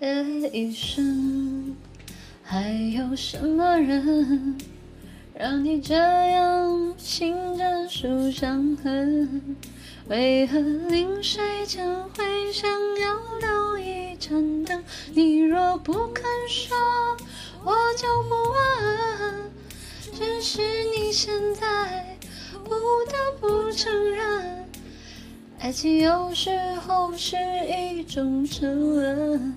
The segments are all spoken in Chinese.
夜已深，还有什么人？让你这样心着？数伤痕？为何临睡前会想要留一盏灯？你若不肯说，我就不问。只是你现在不得不承认，爱情有时候是一种沉沦，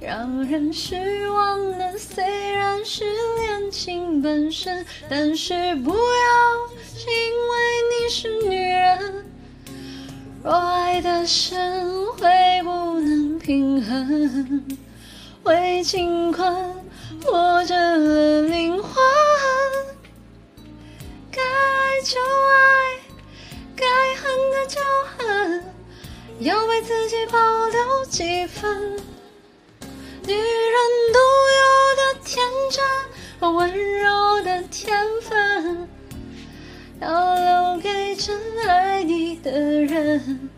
让人失望的虽然是恋情本身，但是不要因为你是女人。若爱的深，会不能平衡，会情困或者要为自己保留几分女人独有的天真和温柔的天分。要留给真爱你的人，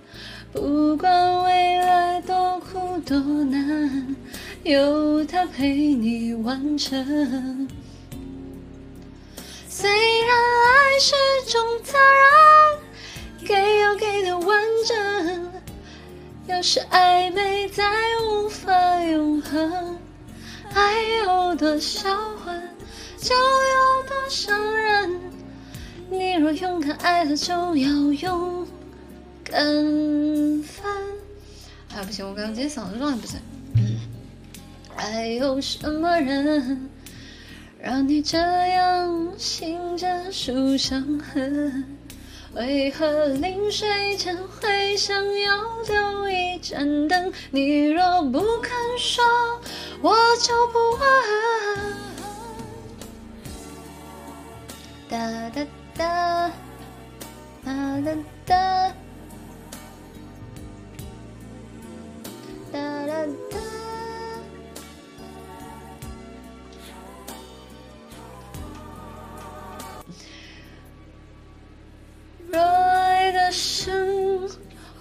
不管未来多苦多难，有他陪你完成。虽然爱是种责任，给要给的完整，有时暧昧再无法永恒，爱有多销魂，就有多伤人。你若勇敢爱了，就要勇敢分。哎，不行，我刚刚今天嗓子状态不行。还有什么人让你这样心着数伤痕？为何临睡前会想要留一盏灯？你若不肯说，我就不问。哒哒。哒哒哒哒生，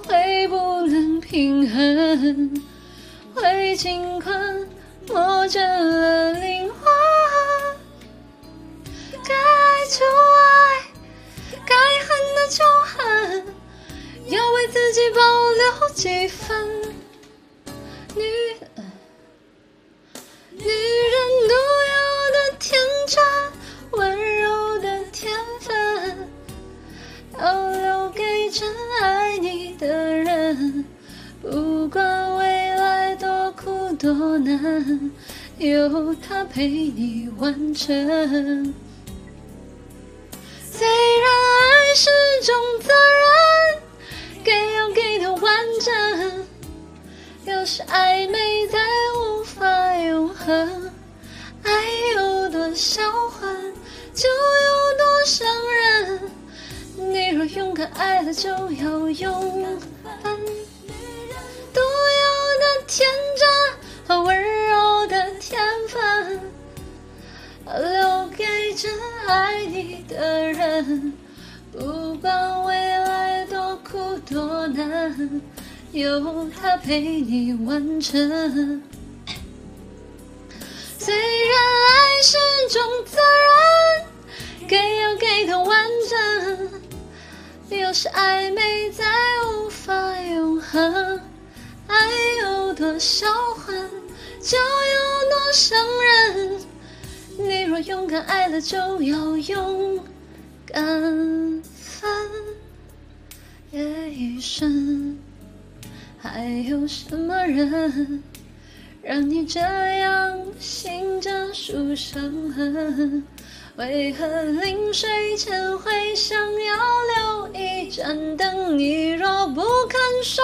会不能平衡，会紧困磨折了灵魂。该爱就爱。该恨的就恨，要为自己保留几分。不管未来多苦多难，有他陪你完成。虽然爱是种责任，给要给的完整，有时暧昧再无法永恒。爱有多销魂，就有多伤人。你若勇敢爱了，就要勇敢。天真和温柔的天分。留给真爱你的人，不管未来多苦多难，有他陪你完成。虽然爱是种责任，给要给的完整，有时暧昧再无法永恒。爱有多销魂，就有多伤人。你若勇敢爱了，就要勇敢分。夜已深，还有什么人让你这样醒着数伤痕？为何临睡前会想要留一盏灯？你若不肯说，